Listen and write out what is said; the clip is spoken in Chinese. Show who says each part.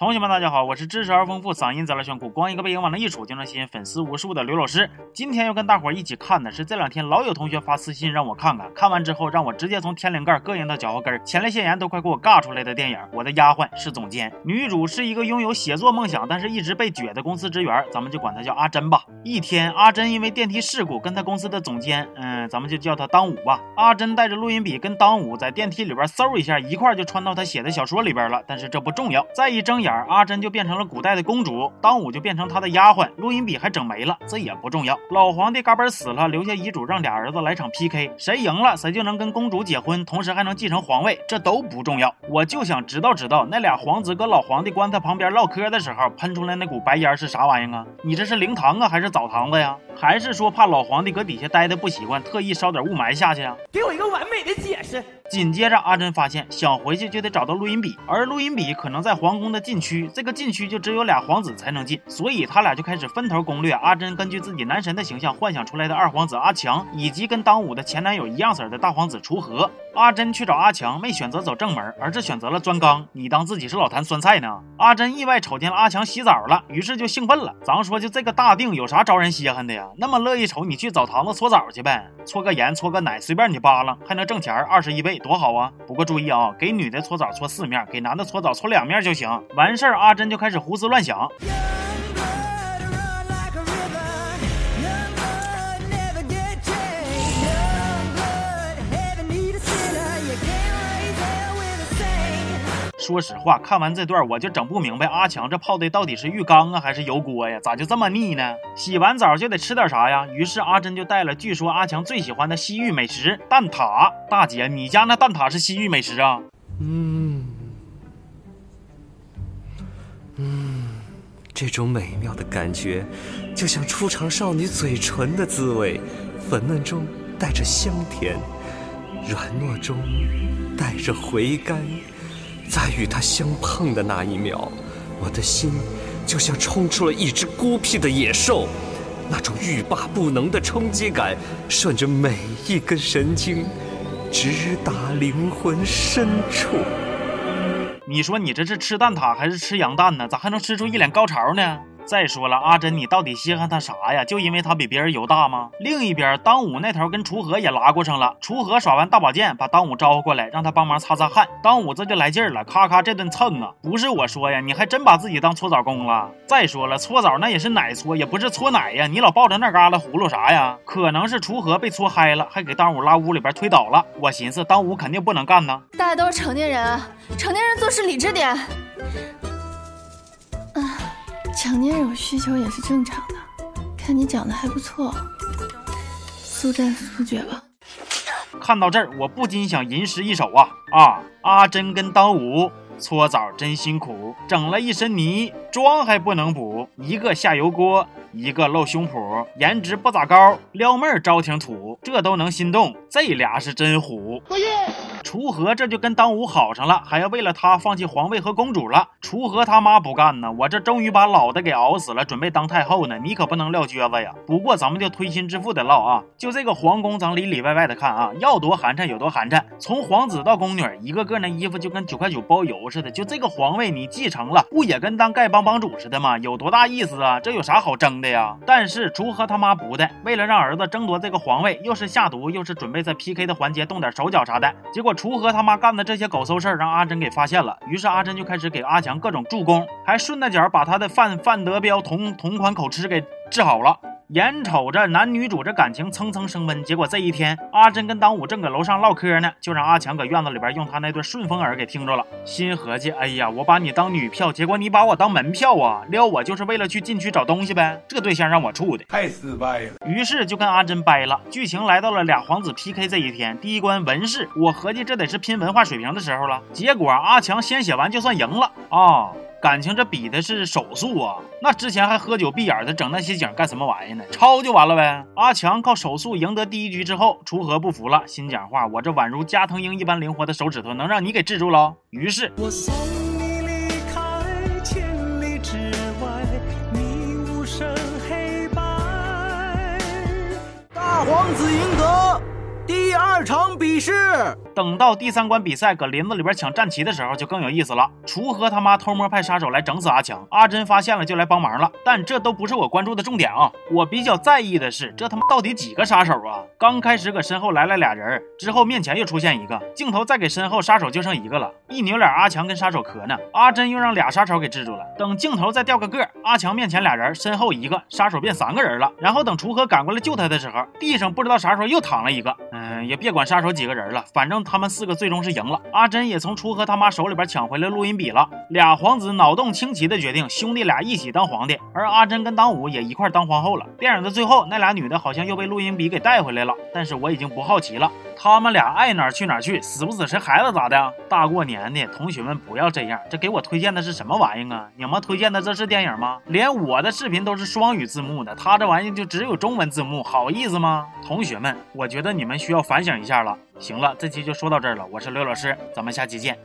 Speaker 1: 同学们，大家好，我是知识而丰富、嗓音贼拉炫酷、光一个背影往那一杵就能吸引粉丝无数的刘老师。今天要跟大伙儿一起看的是这两天老有同学发私信让我看看，看完之后让我直接从天灵盖膈应到脚后跟，前列腺炎都快给我尬出来的电影《我的丫鬟是总监》。女主是一个拥有写作梦想但是一直被撅的公司职员，咱们就管她叫阿珍吧。一天，阿珍因为电梯事故跟她公司的总监，嗯，咱们就叫他当武吧。阿珍带着录音笔跟当武在电梯里边嗖一下，一块就穿到他写的小说里边了。但是这不重要，再一睁眼。阿珍就变成了古代的公主，当武就变成他的丫鬟，录音笔还整没了，这也不重要。老皇帝嘎嘣死了，留下遗嘱让俩儿子来场 PK，谁赢了谁就能跟公主结婚，同时还能继承皇位，这都不重要。我就想知道知道那俩皇子搁老皇帝棺材旁边唠嗑的时候喷出来那股白烟是啥玩意啊？你这是灵堂啊还是澡堂子呀？还是说怕老皇帝搁底下待的不习惯，特意烧点雾霾下去啊？
Speaker 2: 给我一个完美的解释。
Speaker 1: 紧接着，阿珍发现想回去就得找到录音笔，而录音笔可能在皇宫的禁区，这个禁区就只有俩皇子才能进，所以他俩就开始分头攻略。阿珍根据自己男神的形象幻想出来的二皇子阿强，以及跟当午的前男友一样色的大皇子锄禾。阿珍去找阿强，没选择走正门，而是选择了钻缸。你当自己是老坛酸菜呢？阿珍意外瞅见阿强洗澡了，于是就兴奋了。咱说就这个大腚有啥招人稀罕的呀？那么乐意瞅你去澡堂子搓澡去呗，搓个盐搓个奶随便你扒拉，还能挣钱二十一倍，多好啊！不过注意啊，给女的搓澡搓四面，给男的搓澡搓两面就行。完事儿，阿珍就开始胡思乱想。说实话，看完这段我就整不明白，阿强这泡的到底是浴缸啊，还是油锅呀？咋就这么腻呢？洗完澡就得吃点啥呀？于是阿珍就带了据说阿强最喜欢的西域美食蛋挞。大姐，你家那蛋挞是西域美食啊？嗯
Speaker 3: 嗯，这种美妙的感觉，就像初尝少女嘴唇的滋味，粉嫩中带着香甜，软糯中带着回甘。在与他相碰的那一秒，我的心就像冲出了一只孤僻的野兽，那种欲罢不能的冲击感，顺着每一根神经，直达灵魂深处。
Speaker 1: 你说你这是吃蛋挞还是吃羊蛋呢？咋还能吃出一脸高潮呢？再说了，阿珍，你到底稀罕他啥呀？就因为他比别人油大吗？另一边，当武那头跟锄禾也拉过上了。锄禾耍完大宝剑，把当武招呼过来，让他帮忙擦擦汗。当武这就来劲儿了，咔咔这顿蹭啊！不是我说呀，你还真把自己当搓澡工了。再说了，搓澡那也是奶搓，也不是搓奶呀。你老抱着那旮旯葫芦啥呀？可能是锄禾被搓嗨了，还给当武拉屋里边推倒了。我寻思，当武肯定不能干呢。
Speaker 4: 大家都是成年人，成年人做事理智点。成年人有需求也是正常的，看你长得还不错，速战速决吧。
Speaker 1: 看到这儿，我不禁想吟诗一首啊啊！阿珍跟当武搓澡真辛苦，整了一身泥，妆还不能补，一个下油锅。一个露胸脯，颜值不咋高，撩妹儿招挺土，这都能心动，这俩是真虎。楚河这就跟当武好上了，还要为了他放弃皇位和公主了。楚河他妈不干呢，我这终于把老的给熬死了，准备当太后呢，你可不能撂蹶子呀。不过咱们就推心置腹的唠啊，就这个皇宫，咱里里外外的看啊，要多寒碜有多寒碜。从皇子到宫女，一个个那衣服就跟九块九包邮似的。就这个皇位你继承了，不也跟当丐帮帮主似的吗？有多大意思啊？这有啥好争？的呀，但是楚河他妈不的，为了让儿子争夺这个皇位，又是下毒，又是准备在 PK 的环节动点手脚啥的。结果锄禾他妈干的这些狗搜事儿，让阿珍给发现了。于是阿珍就开始给阿强各种助攻，还顺带脚把他的范范德彪同同款口吃给治好了。眼瞅着男女主这感情蹭蹭升温，结果这一天，阿珍跟当武正搁楼上唠嗑呢，就让阿强搁院子里边用他那对顺风耳给听着了。心合计，哎呀，我把你当女票，结果你把我当门票啊！撩我就是为了去禁区找东西呗，这对象让我处的
Speaker 5: 太失败了。
Speaker 1: 于是就跟阿珍掰了。剧情来到了俩皇子 PK 这一天，第一关文试，我合计这得是拼文化水平的时候了。结果阿强先写完就算赢了啊！感情这比的是手速啊！那之前还喝酒闭眼的，整那些景干什么玩意呢？抄就完了呗！阿强靠手速赢得第一局之后，楚河不服了，心讲话：我这宛如加藤鹰一般灵活的手指头，能让你给制住了？于是，我送你离开千里之外，
Speaker 2: 你无声黑白。大皇子赢得第二场。
Speaker 3: 比试。
Speaker 1: 等到第三关比赛搁林子里边抢战旗的时候，就更有意思了。锄禾他妈偷摸派杀手来整死阿强，阿珍发现了就来帮忙了。但这都不是我关注的重点啊！我比较在意的是，这他妈到底几个杀手啊？刚开始搁身后来了俩人，之后面前又出现一个，镜头再给身后杀手就剩一个了。一扭脸，阿强跟杀手磕呢，阿珍又让俩杀手给制住了。等镜头再掉个个，阿强面前俩人，身后一个，杀手变三个人了。然后等锄禾赶过来救他的时候，地上不知道啥时候又躺了一个。嗯，也别管杀手几个人了，反正他们四个最终是赢了。阿珍也从锄禾他妈手里边抢回来录音笔了。俩皇子脑洞清奇的决定，兄弟俩一起当皇帝，而阿珍跟当武也一块当皇后了。电影的最后，那俩女的好像又被录音笔给带回来了，但是我已经不好奇了。他们俩爱哪去哪去，死不死谁孩子咋的？大过年的，同学们不要这样。这给我推荐的是什么玩意啊？你们推荐的这是电影吗？连我的视频都是双语字幕的，他这玩意就只有中文字幕，好意思吗？同学们，我觉得你们需要反省一下了。行了，这期就说到这儿了，我是刘老师，咱们下期见。